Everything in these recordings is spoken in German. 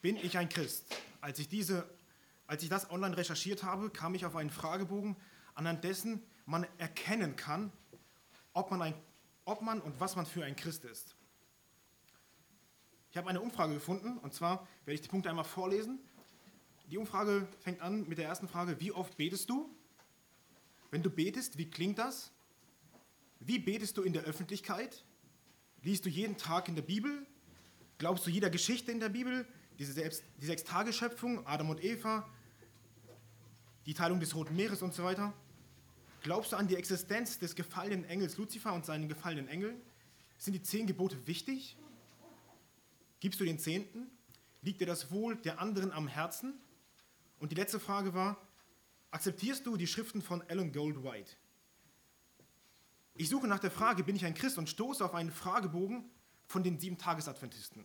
bin ich ein Christ? Als ich, diese, als ich das online recherchiert habe, kam ich auf einen Fragebogen, anhand dessen man erkennen kann, ob man, ein, ob man und was man für ein Christ ist. Ich habe eine Umfrage gefunden und zwar werde ich die Punkte einmal vorlesen. Die Umfrage fängt an mit der ersten Frage, wie oft betest du? Wenn du betest, wie klingt das? Wie betest du in der Öffentlichkeit? Liest du jeden Tag in der Bibel? Glaubst du jeder Geschichte in der Bibel? Diese, Selbst, die Sechstageschöpfung, Adam und Eva, die Teilung des Roten Meeres und so weiter? Glaubst du an die Existenz des gefallenen Engels Luzifer und seinen gefallenen Engeln? Sind die zehn Gebote wichtig? Gibst du den Zehnten? Liegt dir das Wohl der anderen am Herzen? Und die letzte Frage war, akzeptierst du die Schriften von Alan Goldwhite? Ich suche nach der Frage, bin ich ein Christ und stoße auf einen Fragebogen von den sieben Tagesadventisten.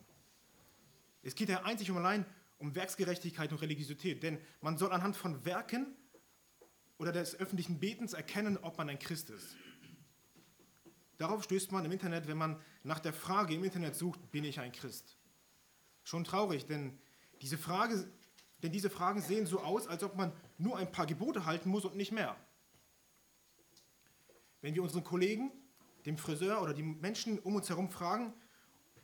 Es geht ja einzig und allein um Werksgerechtigkeit und Religiosität, denn man soll anhand von Werken oder des öffentlichen Betens erkennen, ob man ein Christ ist. Darauf stößt man im Internet, wenn man nach der Frage im Internet sucht, bin ich ein Christ? Schon traurig, denn diese, Frage, denn diese Fragen sehen so aus, als ob man nur ein paar Gebote halten muss und nicht mehr. Wenn wir unseren Kollegen, dem Friseur oder die Menschen um uns herum fragen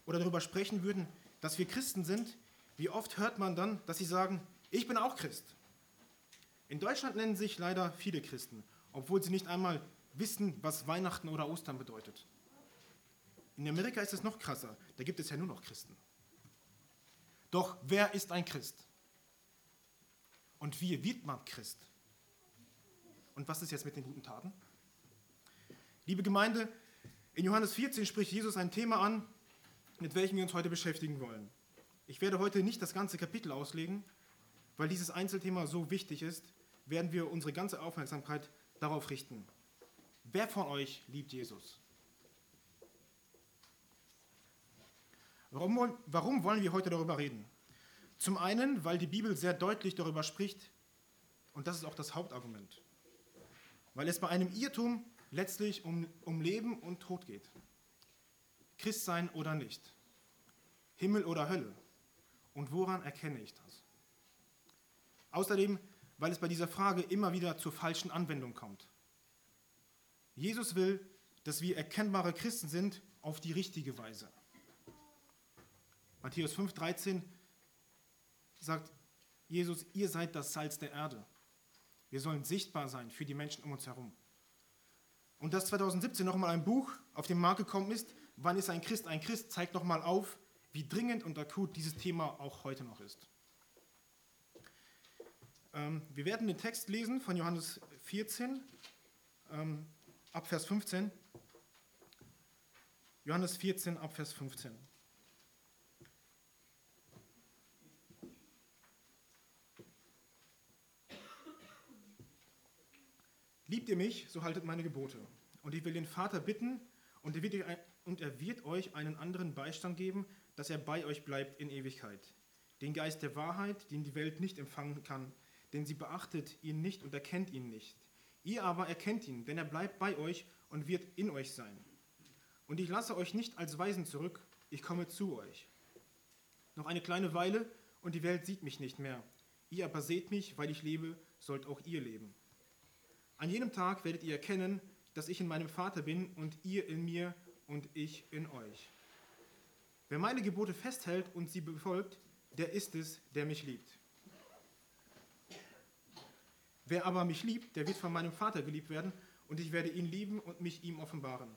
oder darüber sprechen würden, dass wir Christen sind, wie oft hört man dann, dass sie sagen, ich bin auch Christ. In Deutschland nennen sich leider viele Christen, obwohl sie nicht einmal wissen, was Weihnachten oder Ostern bedeutet. In Amerika ist es noch krasser, da gibt es ja nur noch Christen. Doch wer ist ein Christ? Und wie wird man Christ? Und was ist jetzt mit den guten Taten? Liebe Gemeinde, in Johannes 14 spricht Jesus ein Thema an, mit welchem wir uns heute beschäftigen wollen. Ich werde heute nicht das ganze Kapitel auslegen, weil dieses Einzelthema so wichtig ist, werden wir unsere ganze Aufmerksamkeit darauf richten. Wer von euch liebt Jesus? Warum, warum wollen wir heute darüber reden? Zum einen, weil die Bibel sehr deutlich darüber spricht, und das ist auch das Hauptargument, weil es bei einem Irrtum letztlich um, um Leben und Tod geht. Christ sein oder nicht. Himmel oder Hölle. Und woran erkenne ich das? Außerdem, weil es bei dieser Frage immer wieder zur falschen Anwendung kommt. Jesus will, dass wir erkennbare Christen sind auf die richtige Weise. Matthäus 5,13 sagt Jesus, ihr seid das Salz der Erde. Wir sollen sichtbar sein für die Menschen um uns herum. Und dass 2017 nochmal ein Buch auf den Markt gekommen ist, Wann ist ein Christ ein Christ, zeigt nochmal auf, wie dringend und akut dieses Thema auch heute noch ist. Ähm, wir werden den Text lesen von Johannes 14, ähm, ab Vers 15. Johannes 14, ab Vers 15. Liebt ihr mich, so haltet meine Gebote. Und ich will den Vater bitten, und er, wird, und er wird euch einen anderen Beistand geben, dass er bei euch bleibt in Ewigkeit. Den Geist der Wahrheit, den die Welt nicht empfangen kann, denn sie beachtet ihn nicht und erkennt ihn nicht. Ihr aber erkennt ihn, denn er bleibt bei euch und wird in euch sein. Und ich lasse euch nicht als Weisen zurück, ich komme zu euch. Noch eine kleine Weile und die Welt sieht mich nicht mehr. Ihr aber seht mich, weil ich lebe, sollt auch ihr leben. An jenem Tag werdet ihr erkennen, dass ich in meinem Vater bin und ihr in mir und ich in euch. Wer meine Gebote festhält und sie befolgt, der ist es, der mich liebt. Wer aber mich liebt, der wird von meinem Vater geliebt werden und ich werde ihn lieben und mich ihm offenbaren.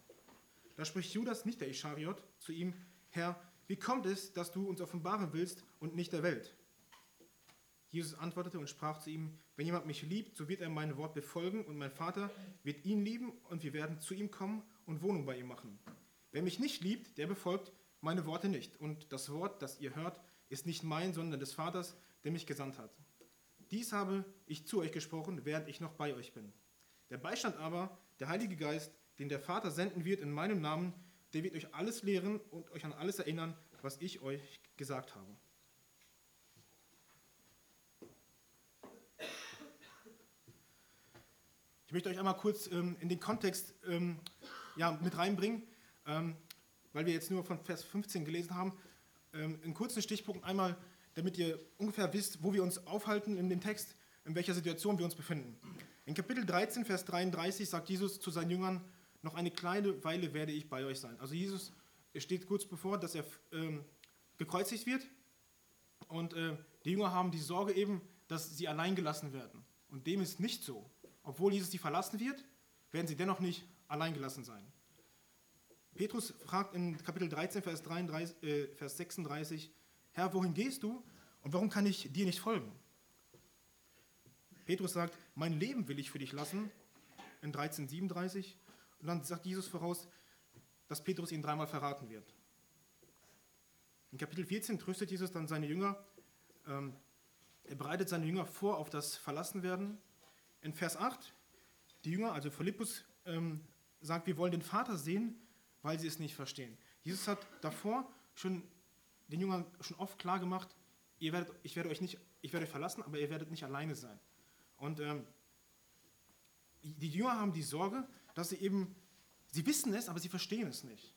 Da spricht Judas, nicht der Ischariot, zu ihm, Herr, wie kommt es, dass du uns offenbaren willst und nicht der Welt? Jesus antwortete und sprach zu ihm, wenn jemand mich liebt, so wird er mein Wort befolgen und mein Vater wird ihn lieben und wir werden zu ihm kommen und Wohnung bei ihm machen. Wer mich nicht liebt, der befolgt meine Worte nicht. Und das Wort, das ihr hört, ist nicht mein, sondern des Vaters, der mich gesandt hat. Dies habe ich zu euch gesprochen, während ich noch bei euch bin. Der Beistand aber, der Heilige Geist, den der Vater senden wird in meinem Namen, der wird euch alles lehren und euch an alles erinnern, was ich euch gesagt habe. möchte euch einmal kurz ähm, in den Kontext ähm, ja, mit reinbringen, ähm, weil wir jetzt nur von Vers 15 gelesen haben. Ähm, in kurzen Stichpunkten einmal damit ihr ungefähr wisst, wo wir uns aufhalten in dem Text, in welcher Situation wir uns befinden. In Kapitel 13, Vers 33 sagt Jesus zu seinen Jüngern, noch eine kleine Weile werde ich bei euch sein. Also Jesus steht kurz bevor, dass er ähm, gekreuzigt wird und äh, die Jünger haben die Sorge eben, dass sie allein gelassen werden. Und dem ist nicht so. Obwohl Jesus sie verlassen wird, werden sie dennoch nicht allein gelassen sein. Petrus fragt in Kapitel 13, Vers, 33, äh, Vers 36, Herr, wohin gehst du und warum kann ich dir nicht folgen? Petrus sagt, mein Leben will ich für dich lassen, in 13, 37. Und dann sagt Jesus voraus, dass Petrus ihn dreimal verraten wird. In Kapitel 14 tröstet Jesus dann seine Jünger. Ähm, er bereitet seine Jünger vor auf das Verlassenwerden. In Vers 8, die Jünger, also Philippus, ähm, sagt, wir wollen den Vater sehen, weil sie es nicht verstehen. Jesus hat davor schon den Jüngern schon oft klar gemacht, ihr werdet, ich werde euch nicht, ich werde euch verlassen, aber ihr werdet nicht alleine sein. Und ähm, die Jünger haben die Sorge, dass sie eben, sie wissen es, aber sie verstehen es nicht.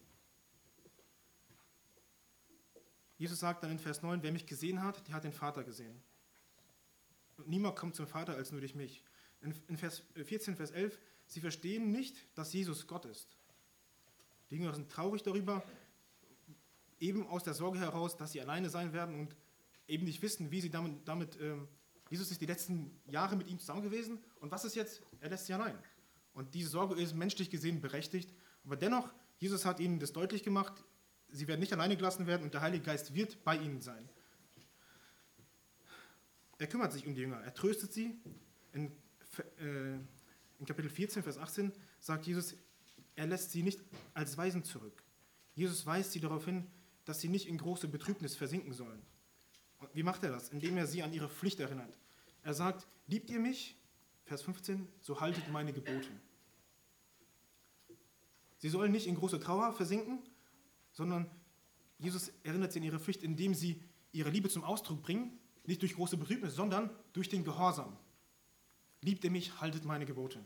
Jesus sagt dann in Vers 9, wer mich gesehen hat, der hat den Vater gesehen. Und niemand kommt zum Vater als nur durch mich. In Vers 14, Vers 11, sie verstehen nicht, dass Jesus Gott ist. Die Jünger sind traurig darüber, eben aus der Sorge heraus, dass sie alleine sein werden und eben nicht wissen, wie sie damit, damit ähm, Jesus ist die letzten Jahre mit ihm zusammen gewesen und was ist jetzt? Er lässt sie allein. Und diese Sorge ist menschlich gesehen berechtigt, aber dennoch, Jesus hat ihnen das deutlich gemacht, sie werden nicht alleine gelassen werden und der Heilige Geist wird bei ihnen sein. Er kümmert sich um die Jünger, er tröstet sie. In, äh, in Kapitel 14, Vers 18 sagt Jesus, er lässt sie nicht als Weisen zurück. Jesus weist sie darauf hin, dass sie nicht in große Betrübnis versinken sollen. Und wie macht er das? Indem er sie an ihre Pflicht erinnert. Er sagt, liebt ihr mich? Vers 15, so haltet meine Gebote. Sie sollen nicht in große Trauer versinken, sondern Jesus erinnert sie an ihre Pflicht, indem sie ihre Liebe zum Ausdruck bringen, nicht durch große Betrübnis, sondern durch den Gehorsam. Liebt ihr mich, haltet meine Gebote.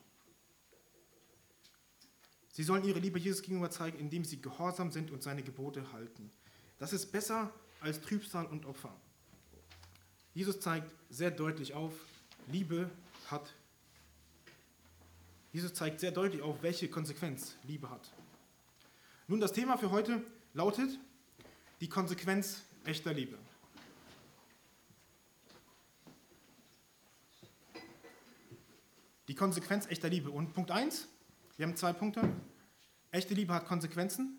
Sie sollen ihre Liebe Jesus gegenüber zeigen, indem sie gehorsam sind und seine Gebote halten. Das ist besser als Trübsal und Opfer. Jesus zeigt sehr deutlich auf, Liebe hat. Jesus zeigt sehr deutlich auf, welche Konsequenz Liebe hat. Nun, das Thema für heute lautet die Konsequenz echter Liebe. Die Konsequenz echter Liebe. Und Punkt 1, wir haben zwei Punkte. Echte Liebe hat Konsequenzen.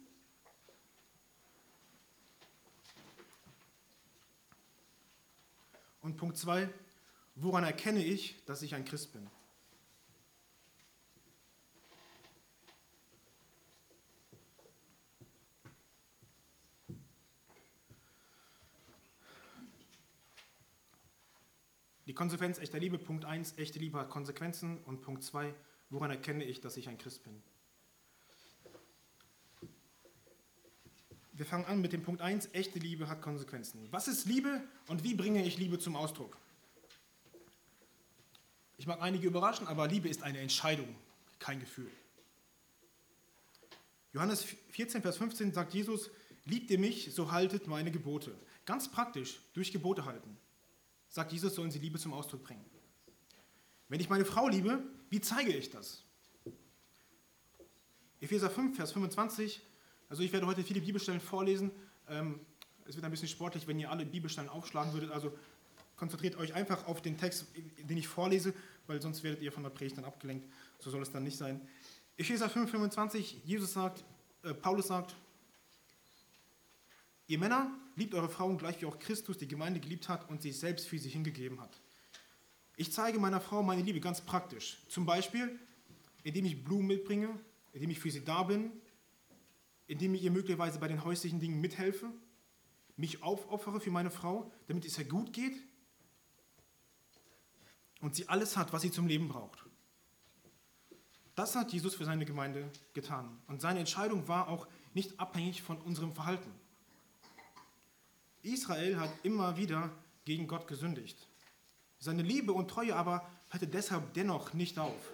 Und Punkt 2, woran erkenne ich, dass ich ein Christ bin? Die Konsequenz echter Liebe, Punkt 1, echte Liebe hat Konsequenzen und Punkt 2, woran erkenne ich, dass ich ein Christ bin? Wir fangen an mit dem Punkt 1, echte Liebe hat Konsequenzen. Was ist Liebe und wie bringe ich Liebe zum Ausdruck? Ich mag einige überraschen, aber Liebe ist eine Entscheidung, kein Gefühl. Johannes 14, Vers 15 sagt Jesus, liebt ihr mich, so haltet meine Gebote. Ganz praktisch, durch Gebote halten sagt Jesus, sollen sie Liebe zum Ausdruck bringen. Wenn ich meine Frau liebe, wie zeige ich das? Epheser 5, Vers 25. Also ich werde heute viele Bibelstellen vorlesen. Ähm, es wird ein bisschen sportlich, wenn ihr alle Bibelstellen aufschlagen würdet. Also konzentriert euch einfach auf den Text, den ich vorlese, weil sonst werdet ihr von der Predigt dann abgelenkt. So soll es dann nicht sein. Epheser 5, 25. Jesus sagt, äh, Paulus sagt, Ihr Männer, liebt eure Frauen gleich wie auch Christus die Gemeinde geliebt hat und sich selbst für sie hingegeben hat. Ich zeige meiner Frau meine Liebe ganz praktisch. Zum Beispiel, indem ich Blumen mitbringe, indem ich für sie da bin, indem ich ihr möglicherweise bei den häuslichen Dingen mithelfe, mich aufopfere für meine Frau, damit es ihr gut geht und sie alles hat, was sie zum Leben braucht. Das hat Jesus für seine Gemeinde getan. Und seine Entscheidung war auch nicht abhängig von unserem Verhalten. Israel hat immer wieder gegen Gott gesündigt. Seine Liebe und Treue aber hörte deshalb dennoch nicht auf.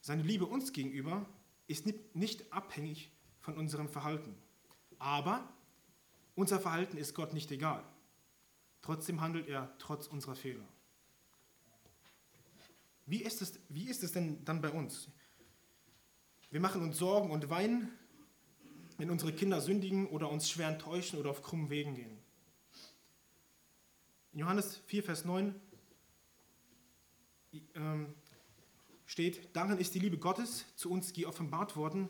Seine Liebe uns gegenüber ist nicht abhängig von unserem Verhalten. Aber unser Verhalten ist Gott nicht egal. Trotzdem handelt er trotz unserer Fehler. Wie ist es, wie ist es denn dann bei uns? Wir machen uns Sorgen und weinen, wenn unsere Kinder sündigen oder uns schwer enttäuschen oder auf krummen Wegen gehen. In Johannes 4, Vers 9 ähm, steht, darin ist die Liebe Gottes zu uns geoffenbart worden,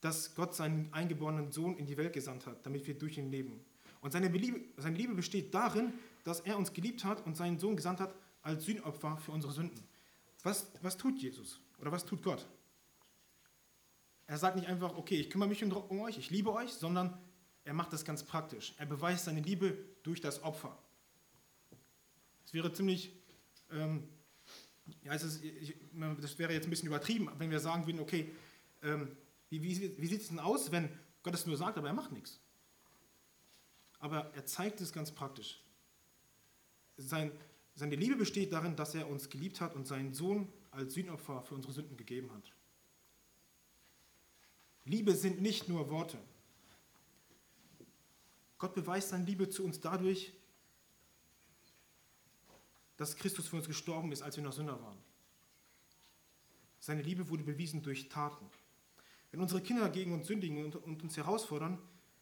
dass Gott seinen eingeborenen Sohn in die Welt gesandt hat, damit wir durch ihn leben. Und seine Liebe, seine Liebe besteht darin, dass er uns geliebt hat und seinen Sohn gesandt hat als Sühnopfer für unsere Sünden. Was, was tut Jesus oder was tut Gott? Er sagt nicht einfach, okay, ich kümmere mich um euch, ich liebe euch, sondern er macht das ganz praktisch. Er beweist seine Liebe durch das Opfer. Es wäre ziemlich, ähm, ja, es ist, ich, das wäre jetzt ein bisschen übertrieben, wenn wir sagen würden, okay, ähm, wie, wie, wie sieht es denn aus, wenn Gott es nur sagt, aber er macht nichts? Aber er zeigt es ganz praktisch. Sein, seine Liebe besteht darin, dass er uns geliebt hat und seinen Sohn als Sühnopfer für unsere Sünden gegeben hat. Liebe sind nicht nur Worte. Gott beweist seine Liebe zu uns dadurch, dass Christus für uns gestorben ist, als wir noch Sünder waren. Seine Liebe wurde bewiesen durch Taten. Wenn unsere Kinder gegen uns sündigen und, uns herausfordern,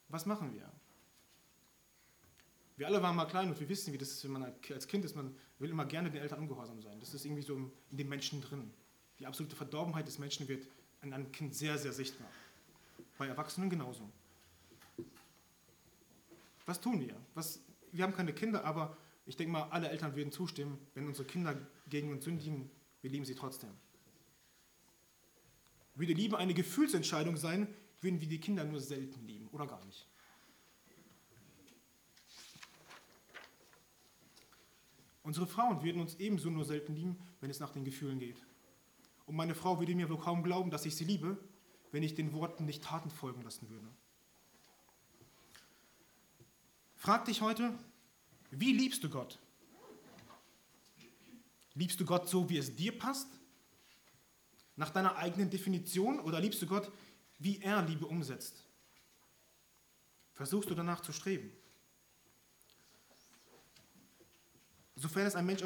was machen wir? Wir alle waren mal klein und wir wissen, wie das ist, wenn man als Kind ist. Man will immer gerne den Eltern ungehorsam sein. Das ist irgendwie so in den Menschen drin. Die absolute Verdorbenheit des Menschen wird in einem Kind sehr, sehr sichtbar. Bei Erwachsenen genauso. Was tun wir? Was, wir haben keine Kinder, aber ich denke mal, alle Eltern würden zustimmen, wenn unsere Kinder gegen uns sündigen, wir lieben sie trotzdem. Würde Liebe eine Gefühlsentscheidung sein, würden wir die Kinder nur selten lieben oder gar nicht. Unsere Frauen würden uns ebenso nur selten lieben, wenn es nach den Gefühlen geht. Und meine Frau würde mir wohl kaum glauben, dass ich sie liebe, wenn ich den Worten nicht Taten folgen lassen würde. Frag dich heute, wie liebst du Gott? Liebst du Gott so, wie es dir passt? Nach deiner eigenen Definition? Oder liebst du Gott, wie er Liebe umsetzt? Versuchst du danach zu streben? sofern, es ein Mensch,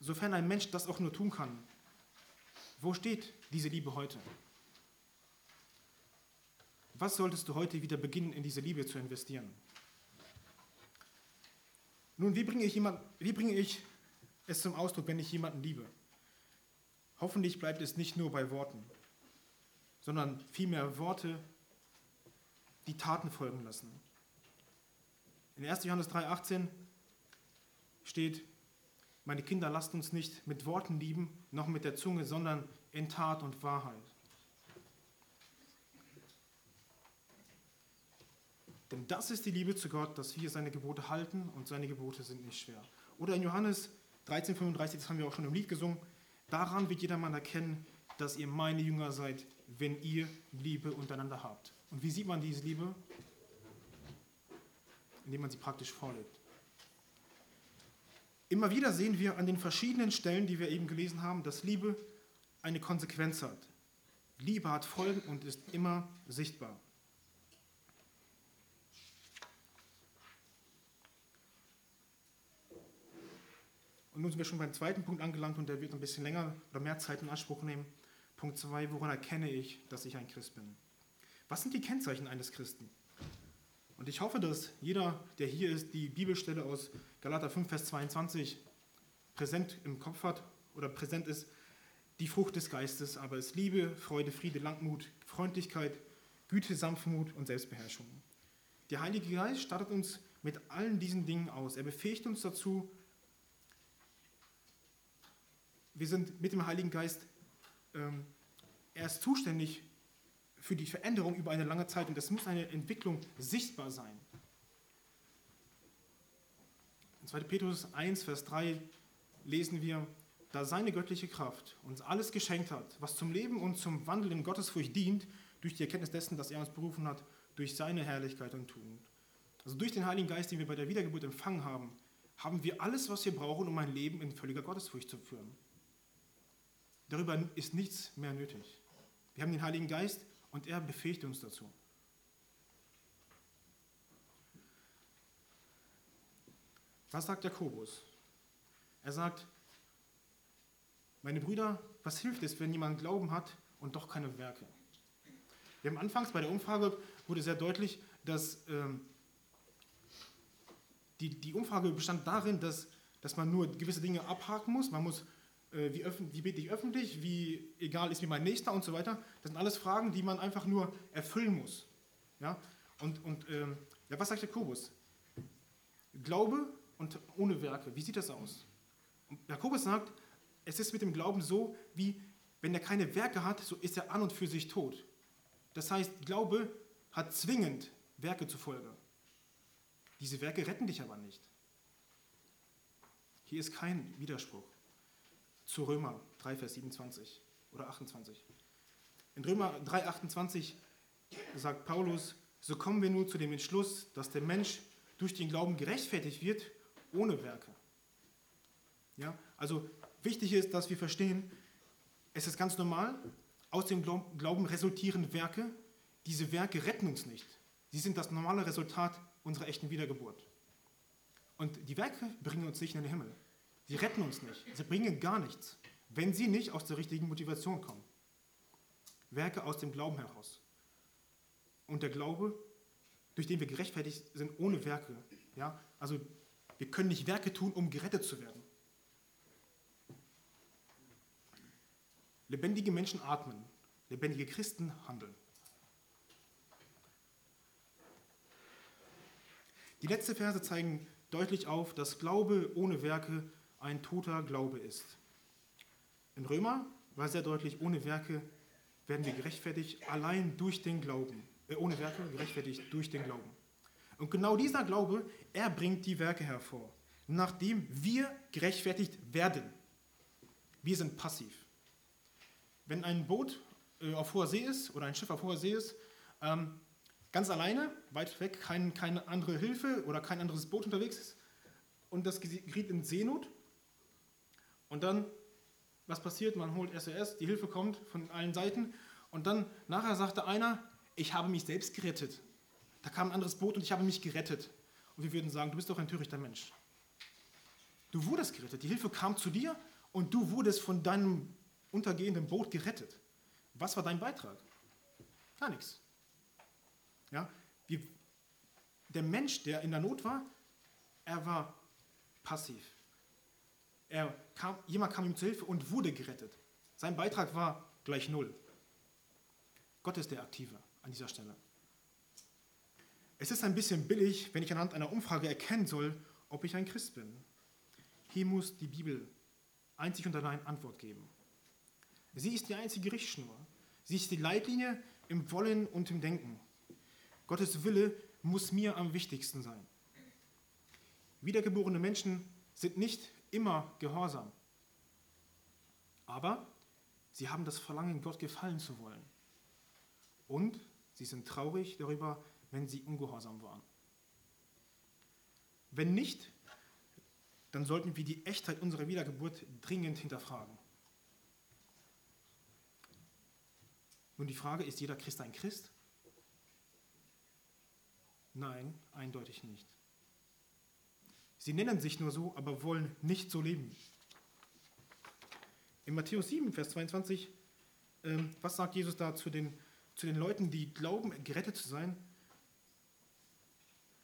sofern ein Mensch das auch nur tun kann. Wo steht diese Liebe heute? Was solltest du heute wieder beginnen, in diese Liebe zu investieren? Nun, wie bringe ich, jemand, wie bringe ich es zum Ausdruck, wenn ich jemanden liebe? Hoffentlich bleibt es nicht nur bei Worten, sondern vielmehr Worte, die Taten folgen lassen. In 1. Johannes 3,18 steht, meine Kinder, lasst uns nicht mit Worten lieben, noch mit der Zunge, sondern in Tat und Wahrheit. Denn das ist die Liebe zu Gott, dass wir seine Gebote halten und seine Gebote sind nicht schwer. Oder in Johannes 13,35, das haben wir auch schon im Lied gesungen, daran wird jedermann erkennen, dass ihr meine Jünger seid, wenn ihr Liebe untereinander habt. Und wie sieht man diese Liebe? Indem man sie praktisch vorlebt. Immer wieder sehen wir an den verschiedenen Stellen, die wir eben gelesen haben, dass Liebe eine Konsequenz hat. Liebe hat Folgen und ist immer sichtbar. Und nun sind wir schon beim zweiten Punkt angelangt und der wird ein bisschen länger oder mehr Zeit in Anspruch nehmen. Punkt 2, woran erkenne ich, dass ich ein Christ bin? Was sind die Kennzeichen eines Christen? Und ich hoffe, dass jeder, der hier ist, die Bibelstelle aus Galater 5, Vers 22 präsent im Kopf hat oder präsent ist. Die Frucht des Geistes aber ist Liebe, Freude, Friede, Langmut, Freundlichkeit, Güte, Sanftmut und Selbstbeherrschung. Der Heilige Geist startet uns mit allen diesen Dingen aus. Er befähigt uns dazu. Wir sind mit dem Heiligen Geist, ähm, er ist zuständig für die Veränderung über eine lange Zeit und es muss eine Entwicklung sichtbar sein. In 2. Petrus 1, Vers 3 lesen wir, da seine göttliche Kraft uns alles geschenkt hat, was zum Leben und zum Wandel in Gottesfurcht dient, durch die Erkenntnis dessen, dass er uns berufen hat, durch seine Herrlichkeit und Tugend. Also durch den Heiligen Geist, den wir bei der Wiedergeburt empfangen haben, haben wir alles, was wir brauchen, um ein Leben in völliger Gottesfurcht zu führen. Darüber ist nichts mehr nötig. Wir haben den Heiligen Geist, und er befähigt uns dazu. Was sagt Jakobus? Er sagt, meine Brüder, was hilft es, wenn jemand Glauben hat und doch keine Werke? Wir haben anfangs bei der Umfrage wurde sehr deutlich, dass ähm, die, die Umfrage bestand darin, dass, dass man nur gewisse Dinge abhaken muss. Man muss, wie, wie bete ich öffentlich, wie egal ist wie mein Nächster und so weiter. Das sind alles Fragen, die man einfach nur erfüllen muss. Ja? Und, und ähm, ja, was sagt Jakobus? Glaube und ohne Werke, wie sieht das aus? Und Jakobus sagt, es ist mit dem Glauben so, wie wenn er keine Werke hat, so ist er an und für sich tot. Das heißt, Glaube hat zwingend Werke zufolge. Diese Werke retten dich aber nicht. Hier ist kein Widerspruch zu Römer 3, Vers 27 oder 28. In Römer 3, 28 sagt Paulus, so kommen wir nun zu dem Entschluss, dass der Mensch durch den Glauben gerechtfertigt wird, ohne Werke. Ja, also wichtig ist, dass wir verstehen, es ist ganz normal, aus dem Glauben resultieren Werke. Diese Werke retten uns nicht. Sie sind das normale Resultat unserer echten Wiedergeburt. Und die Werke bringen uns nicht in den Himmel. Sie retten uns nicht. Sie bringen gar nichts, wenn sie nicht aus der richtigen Motivation kommen. Werke aus dem Glauben heraus. Und der Glaube, durch den wir gerechtfertigt sind, ohne Werke. Ja? Also wir können nicht Werke tun, um gerettet zu werden. Lebendige Menschen atmen, lebendige Christen handeln. Die letzten Verse zeigen deutlich auf, dass Glaube ohne Werke ein toter Glaube ist. In Römer war sehr deutlich, ohne Werke werden wir gerechtfertigt allein durch den Glauben. Äh, ohne Werke gerechtfertigt durch den Glauben. Und genau dieser Glaube, er bringt die Werke hervor, nachdem wir gerechtfertigt werden. Wir sind passiv. Wenn ein Boot äh, auf hoher See ist oder ein Schiff auf hoher See ist, ähm, ganz alleine, weit weg, kein, keine andere Hilfe oder kein anderes Boot unterwegs ist und das geriet in Seenot und dann, was passiert? Man holt SOS, die Hilfe kommt von allen Seiten und dann nachher sagte einer, ich habe mich selbst gerettet. Da kam ein anderes Boot und ich habe mich gerettet. Und wir würden sagen, du bist doch ein törichter Mensch. Du wurdest gerettet. Die Hilfe kam zu dir und du wurdest von deinem untergehenden Boot gerettet. Was war dein Beitrag? Gar nichts. Ja? Wir, der Mensch, der in der Not war, er war passiv. Er kam, jemand kam ihm zu Hilfe und wurde gerettet. Sein Beitrag war gleich null. Gott ist der Aktive an dieser Stelle. Es ist ein bisschen billig, wenn ich anhand einer Umfrage erkennen soll, ob ich ein Christ bin. Hier muss die Bibel einzig und allein Antwort geben. Sie ist die einzige Richtschnur. Sie ist die Leitlinie im Wollen und im Denken. Gottes Wille muss mir am wichtigsten sein. Wiedergeborene Menschen sind nicht immer gehorsam, aber sie haben das Verlangen, Gott gefallen zu wollen. Und sie sind traurig darüber, wenn sie ungehorsam waren. Wenn nicht, dann sollten wir die Echtheit unserer Wiedergeburt dringend hinterfragen. Nun die Frage, ist jeder Christ ein Christ? Nein, eindeutig nicht. Sie nennen sich nur so, aber wollen nicht so leben. In Matthäus 7, Vers 22, äh, was sagt Jesus da zu den, zu den Leuten, die glauben, gerettet zu sein?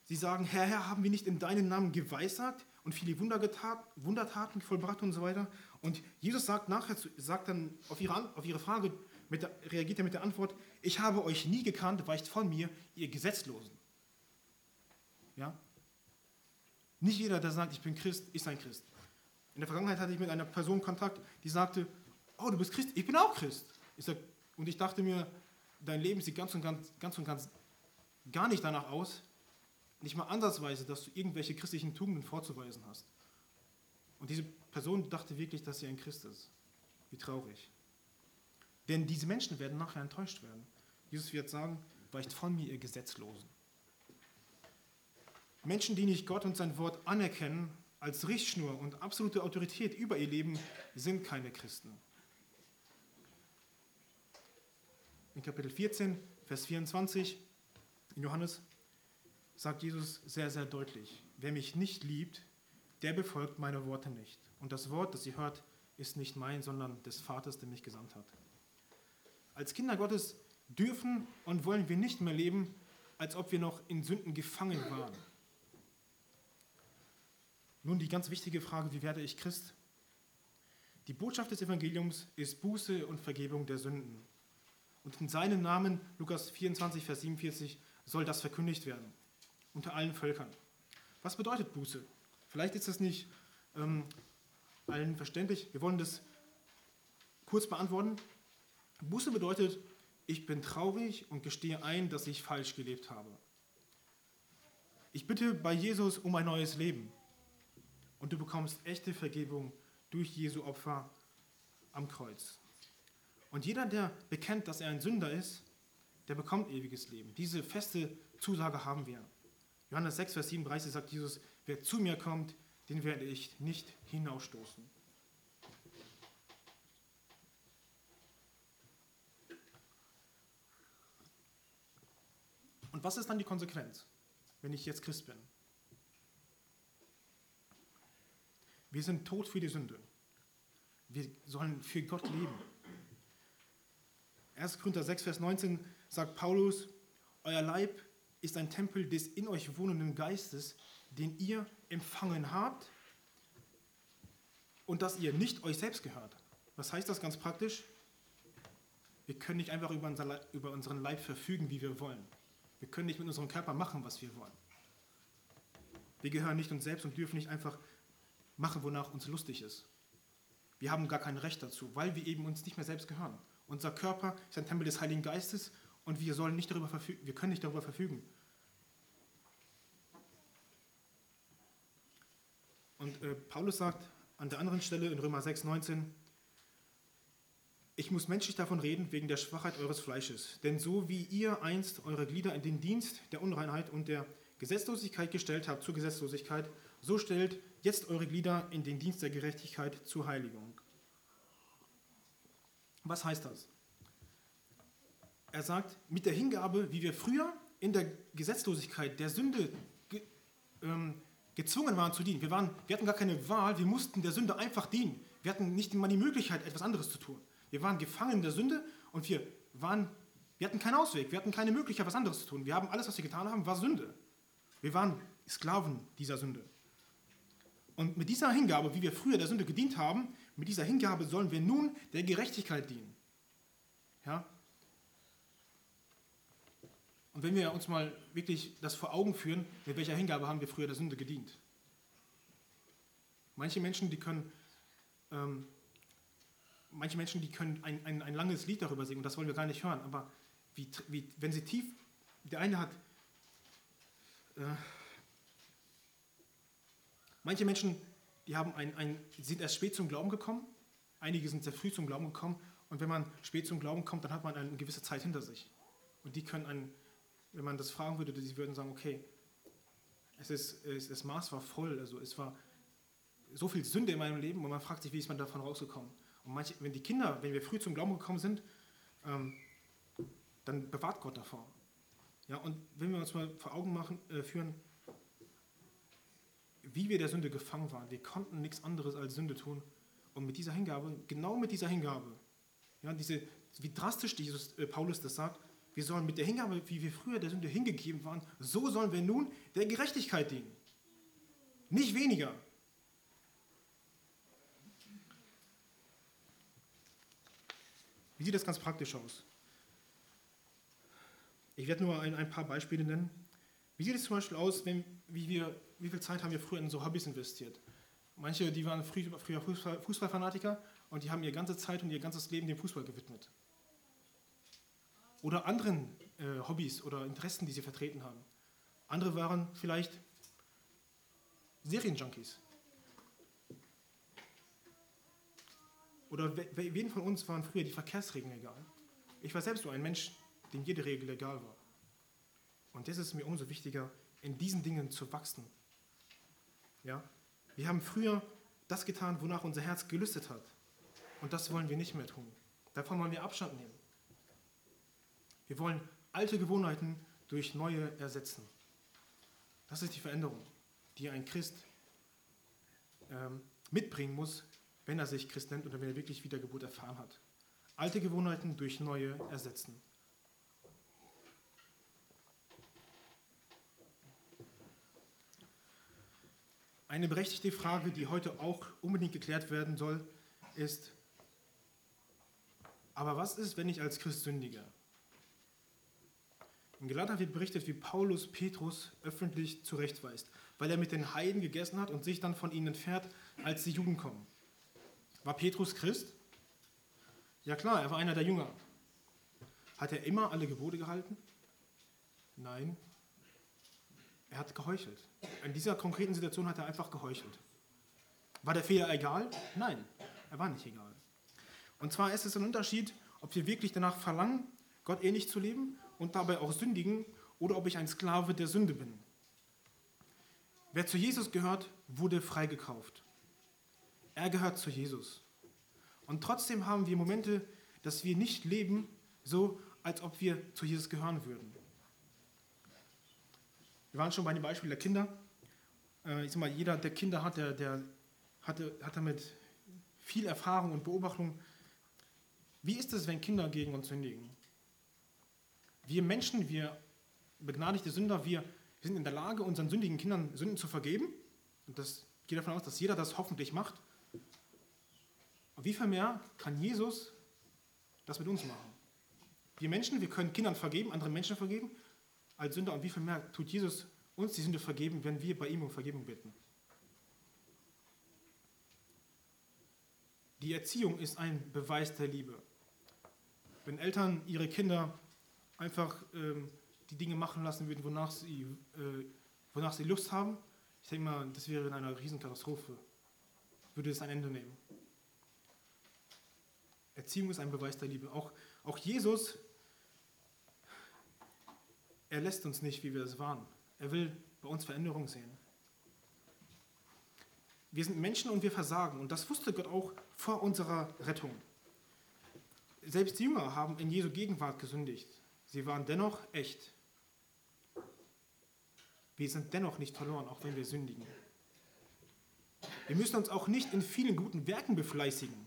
Sie sagen, Herr, Herr, haben wir nicht in deinem Namen geweissagt und viele Wundertaten vollbracht und so weiter? Und Jesus sagt nachher, sagt dann auf ihre, auf ihre Frage, der, reagiert er mit der Antwort, ich habe euch nie gekannt, weicht von mir, ihr Gesetzlosen. Ja? Nicht jeder, der sagt, ich bin Christ, ist ein Christ. In der Vergangenheit hatte ich mit einer Person Kontakt, die sagte, oh, du bist Christ, ich bin auch Christ. Ich sag, und ich dachte mir, dein Leben sieht ganz und ganz, ganz und ganz gar nicht danach aus, nicht mal ansatzweise, dass du irgendwelche christlichen Tugenden vorzuweisen hast. Und diese Person dachte wirklich, dass sie ein Christ ist. Wie traurig. Denn diese Menschen werden nachher enttäuscht werden. Jesus wird sagen, weicht von mir, ihr Gesetzlosen. Menschen, die nicht Gott und sein Wort anerkennen als Richtschnur und absolute Autorität über ihr Leben, sind keine Christen. In Kapitel 14, Vers 24 in Johannes sagt Jesus sehr, sehr deutlich, wer mich nicht liebt, der befolgt meine Worte nicht. Und das Wort, das ihr hört, ist nicht mein, sondern des Vaters, der mich gesandt hat. Als Kinder Gottes dürfen und wollen wir nicht mehr leben, als ob wir noch in Sünden gefangen waren. Nun die ganz wichtige Frage, wie werde ich Christ? Die Botschaft des Evangeliums ist Buße und Vergebung der Sünden. Und in seinem Namen, Lukas 24, Vers 47, soll das verkündigt werden, unter allen Völkern. Was bedeutet Buße? Vielleicht ist das nicht ähm, allen verständlich. Wir wollen das kurz beantworten. Buße bedeutet, ich bin traurig und gestehe ein, dass ich falsch gelebt habe. Ich bitte bei Jesus um ein neues Leben. Und du bekommst echte Vergebung durch Jesu Opfer am Kreuz. Und jeder, der bekennt, dass er ein Sünder ist, der bekommt ewiges Leben. Diese feste Zusage haben wir. Johannes 6, Vers 37 sagt Jesus, wer zu mir kommt, den werde ich nicht hinausstoßen. Und was ist dann die Konsequenz, wenn ich jetzt Christ bin? Wir sind tot für die Sünde. Wir sollen für Gott leben. 1. Korinther 6, Vers 19 sagt Paulus, euer Leib ist ein Tempel des in euch wohnenden Geistes, den ihr empfangen habt und dass ihr nicht euch selbst gehört. Was heißt das ganz praktisch? Wir können nicht einfach über, unseren Leib verfügen, wie wir wollen. Wir können nicht mit unserem Körper machen, was wir wollen. Wir gehören nicht uns selbst und dürfen nicht einfach machen, wonach uns lustig ist. Wir haben gar kein Recht dazu, weil wir eben uns nicht mehr selbst gehören. Unser Körper ist ein Tempel des Heiligen Geistes und wir sollen nicht darüber verfügen, wir können nicht darüber verfügen. Und äh, Paulus sagt an der anderen Stelle in Römer 6, 19, ich muss menschlich davon reden wegen der Schwachheit eures Fleisches. Denn so wie ihr einst eure Glieder in den Dienst der Unreinheit und der Gesetzlosigkeit gestellt habt zur Gesetzlosigkeit, so stellt jetzt eure Glieder in den Dienst der Gerechtigkeit zur Heiligung. Was heißt das? Er sagt, mit der Hingabe, wie wir früher in der Gesetzlosigkeit der Sünde ge, ähm, gezwungen waren zu dienen. Wir, waren, wir hatten gar keine Wahl, wir mussten der Sünde einfach dienen. Wir hatten nicht mal die Möglichkeit, etwas anderes zu tun. Wir waren gefangen in der Sünde und wir, waren, wir hatten keinen Ausweg, wir hatten keine Möglichkeit, was anderes zu tun. Wir haben alles, was wir getan haben, war Sünde. Wir waren Sklaven dieser Sünde. Und mit dieser Hingabe, wie wir früher der Sünde gedient haben, mit dieser Hingabe sollen wir nun der Gerechtigkeit dienen. Ja? Und wenn wir uns mal wirklich das vor Augen führen, mit welcher Hingabe haben wir früher der Sünde gedient? Manche Menschen, die können, ähm, manche Menschen, die können ein, ein, ein langes Lied darüber singen und das wollen wir gar nicht hören, aber wie, wie, wenn sie tief, der eine hat, äh, Manche Menschen, die haben ein, ein, sind erst spät zum Glauben gekommen, einige sind sehr früh zum Glauben gekommen und wenn man spät zum Glauben kommt, dann hat man eine gewisse Zeit hinter sich. Und die können einen, wenn man das fragen würde, sie würden sagen, okay, es ist, es, das Maß war voll, also es war so viel Sünde in meinem Leben und man fragt sich, wie ist man davon rausgekommen. Und manche, wenn die Kinder, wenn wir früh zum Glauben gekommen sind, ähm, dann bewahrt Gott davor. Ja, und wenn wir uns mal vor Augen machen, äh, führen, wie wir der Sünde gefangen waren. Wir konnten nichts anderes als Sünde tun. Und mit dieser Hingabe, genau mit dieser Hingabe, ja, diese, wie drastisch Jesus, äh, Paulus das sagt, wir sollen mit der Hingabe, wie wir früher der Sünde hingegeben waren, so sollen wir nun der Gerechtigkeit dienen. Nicht weniger. Wie sieht das ganz praktisch aus? Ich werde nur ein, ein paar Beispiele nennen. Wie sieht es zum Beispiel aus, wenn, wie, wir, wie viel Zeit haben wir früher in so Hobbys investiert? Manche, die waren früher Fußball, Fußballfanatiker und die haben ihre ganze Zeit und ihr ganzes Leben dem Fußball gewidmet. Oder anderen äh, Hobbys oder Interessen, die sie vertreten haben. Andere waren vielleicht Serienjunkies. Oder wen von uns waren früher die Verkehrsregeln egal? Ich war selbst so ein Mensch, dem jede Regel egal war. Und das ist mir umso wichtiger, in diesen Dingen zu wachsen. Ja? Wir haben früher das getan, wonach unser Herz gelüstet hat. Und das wollen wir nicht mehr tun. Davon wollen wir Abstand nehmen. Wir wollen alte Gewohnheiten durch neue ersetzen. Das ist die Veränderung, die ein Christ ähm, mitbringen muss, wenn er sich Christ nennt oder wenn er wirklich Wiedergeburt erfahren hat. Alte Gewohnheiten durch neue ersetzen. Eine berechtigte Frage, die heute auch unbedingt geklärt werden soll, ist, aber was ist, wenn ich als Christ sündige? In Galater wird berichtet, wie Paulus Petrus öffentlich zurechtweist, weil er mit den Heiden gegessen hat und sich dann von ihnen entfernt, als die Juden kommen. War Petrus Christ? Ja klar, er war einer der Jünger. Hat er immer alle Gebote gehalten? Nein. Er hat geheuchelt. In dieser konkreten Situation hat er einfach geheuchelt. War der Fehler egal? Nein, er war nicht egal. Und zwar ist es ein Unterschied, ob wir wirklich danach verlangen, Gott ähnlich zu leben und dabei auch sündigen oder ob ich ein Sklave der Sünde bin. Wer zu Jesus gehört, wurde freigekauft. Er gehört zu Jesus. Und trotzdem haben wir Momente, dass wir nicht leben, so als ob wir zu Jesus gehören würden. Wir waren schon bei dem Beispiel der Kinder. Äh, ich sag mal, jeder, der Kinder hat, der, der hatte, hat damit viel Erfahrung und Beobachtung. Wie ist es, wenn Kinder gegen uns sündigen? Wir Menschen, wir begnadigte Sünder, wir sind in der Lage, unseren sündigen Kindern Sünden zu vergeben. Und das geht davon aus, dass jeder das hoffentlich macht. Und wie viel mehr kann Jesus das mit uns machen? Wir Menschen, wir können Kindern vergeben, anderen Menschen vergeben als Sünder. Und wie viel mehr tut Jesus uns die Sünde vergeben, wenn wir bei ihm um Vergebung bitten? Die Erziehung ist ein Beweis der Liebe. Wenn Eltern ihre Kinder einfach ähm, die Dinge machen lassen würden, wonach sie, äh, wonach sie Lust haben, ich denke mal, das wäre in einer Riesenkatastrophe. Würde es ein Ende nehmen. Erziehung ist ein Beweis der Liebe. Auch, auch Jesus, er lässt uns nicht, wie wir es waren. Er will bei uns Veränderung sehen. Wir sind Menschen und wir versagen. Und das wusste Gott auch vor unserer Rettung. Selbst die Jünger haben in Jesu Gegenwart gesündigt. Sie waren dennoch echt. Wir sind dennoch nicht verloren, auch wenn wir sündigen. Wir müssen uns auch nicht in vielen guten Werken befleißigen.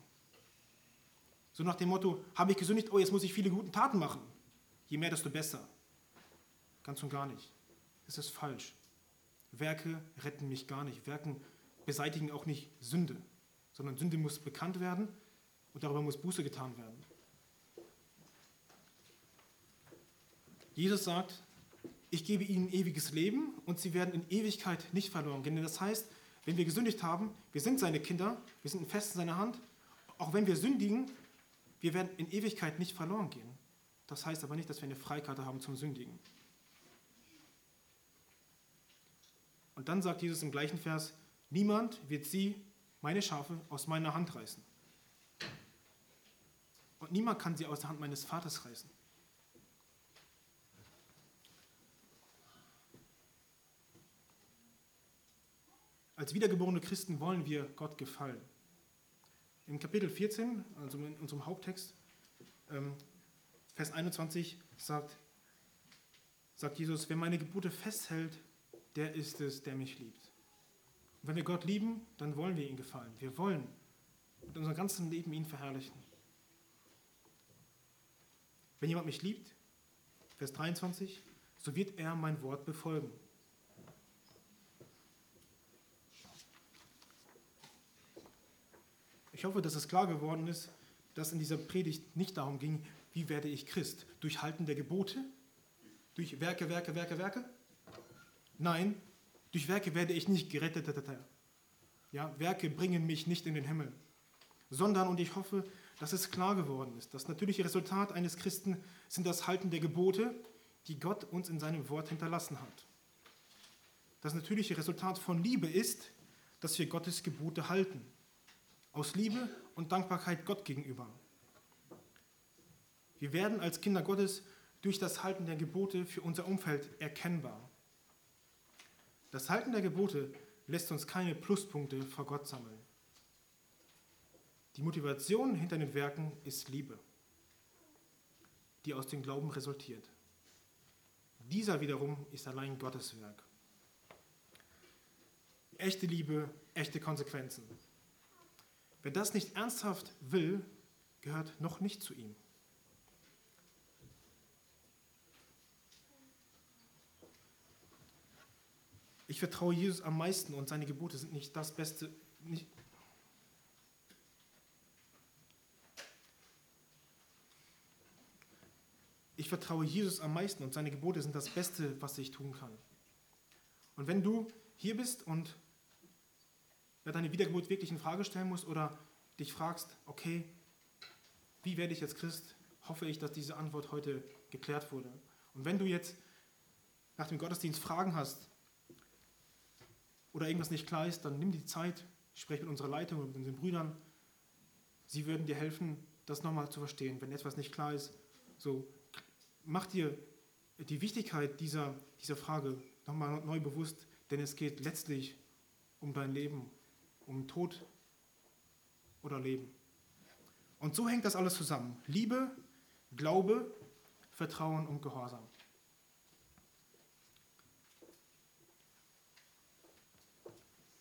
So nach dem Motto, habe ich gesündigt, oh, jetzt muss ich viele gute Taten machen. Je mehr, desto besser. Ganz und gar nicht. Das ist falsch. Werke retten mich gar nicht. Werken beseitigen auch nicht Sünde, sondern Sünde muss bekannt werden und darüber muss Buße getan werden. Jesus sagt, ich gebe ihnen ewiges Leben und sie werden in Ewigkeit nicht verloren gehen. Das heißt, wenn wir gesündigt haben, wir sind seine Kinder, wir sind fest in seiner Hand, auch wenn wir sündigen, wir werden in Ewigkeit nicht verloren gehen. Das heißt aber nicht, dass wir eine Freikarte haben zum Sündigen. Und dann sagt Jesus im gleichen Vers, niemand wird sie, meine Schafe, aus meiner Hand reißen. Und niemand kann sie aus der Hand meines Vaters reißen. Als wiedergeborene Christen wollen wir Gott gefallen. In Kapitel 14, also in unserem Haupttext, ähm, Vers 21, sagt, sagt Jesus, wer meine Gebote festhält, der ist es, der mich liebt. Und wenn wir Gott lieben, dann wollen wir ihn gefallen. Wir wollen mit unserem ganzen Leben ihn verherrlichen. Wenn jemand mich liebt, Vers 23, so wird er mein Wort befolgen. Ich hoffe, dass es klar geworden ist, dass in dieser Predigt nicht darum ging, wie werde ich Christ? Durch Halten der Gebote? Durch Werke, Werke, Werke, Werke? Nein, durch Werke werde ich nicht gerettet. Ja, Werke bringen mich nicht in den Himmel. Sondern, und ich hoffe, dass es klar geworden ist, das natürliche Resultat eines Christen sind das Halten der Gebote, die Gott uns in seinem Wort hinterlassen hat. Das natürliche Resultat von Liebe ist, dass wir Gottes Gebote halten aus Liebe und Dankbarkeit Gott gegenüber. Wir werden als Kinder Gottes durch das Halten der Gebote für unser Umfeld erkennbar. Das Halten der Gebote lässt uns keine Pluspunkte vor Gott sammeln. Die Motivation hinter den Werken ist Liebe, die aus dem Glauben resultiert. Dieser wiederum ist allein Gottes Werk. echte Liebe echte Konsequenzen. Wer das nicht ernsthaft will, gehört noch nicht zu ihm. Ich vertraue Jesus am meisten und seine Gebote sind nicht das Beste. Nicht ich vertraue Jesus am meisten und seine Gebote sind das Beste, was ich tun kann. Und wenn du hier bist und deine Wiedergeburt wirklich in Frage stellen musst oder dich fragst, okay, wie werde ich jetzt Christ, hoffe ich, dass diese Antwort heute geklärt wurde. Und wenn du jetzt nach dem Gottesdienst Fragen hast oder irgendwas nicht klar ist, dann nimm die Zeit, sprech mit unserer Leitung und mit unseren Brüdern. Sie würden dir helfen, das nochmal zu verstehen. Wenn etwas nicht klar ist, so mach dir die Wichtigkeit dieser, dieser Frage nochmal neu bewusst, denn es geht letztlich um dein Leben, um Tod oder Leben. Und so hängt das alles zusammen. Liebe, Glaube, Vertrauen und Gehorsam.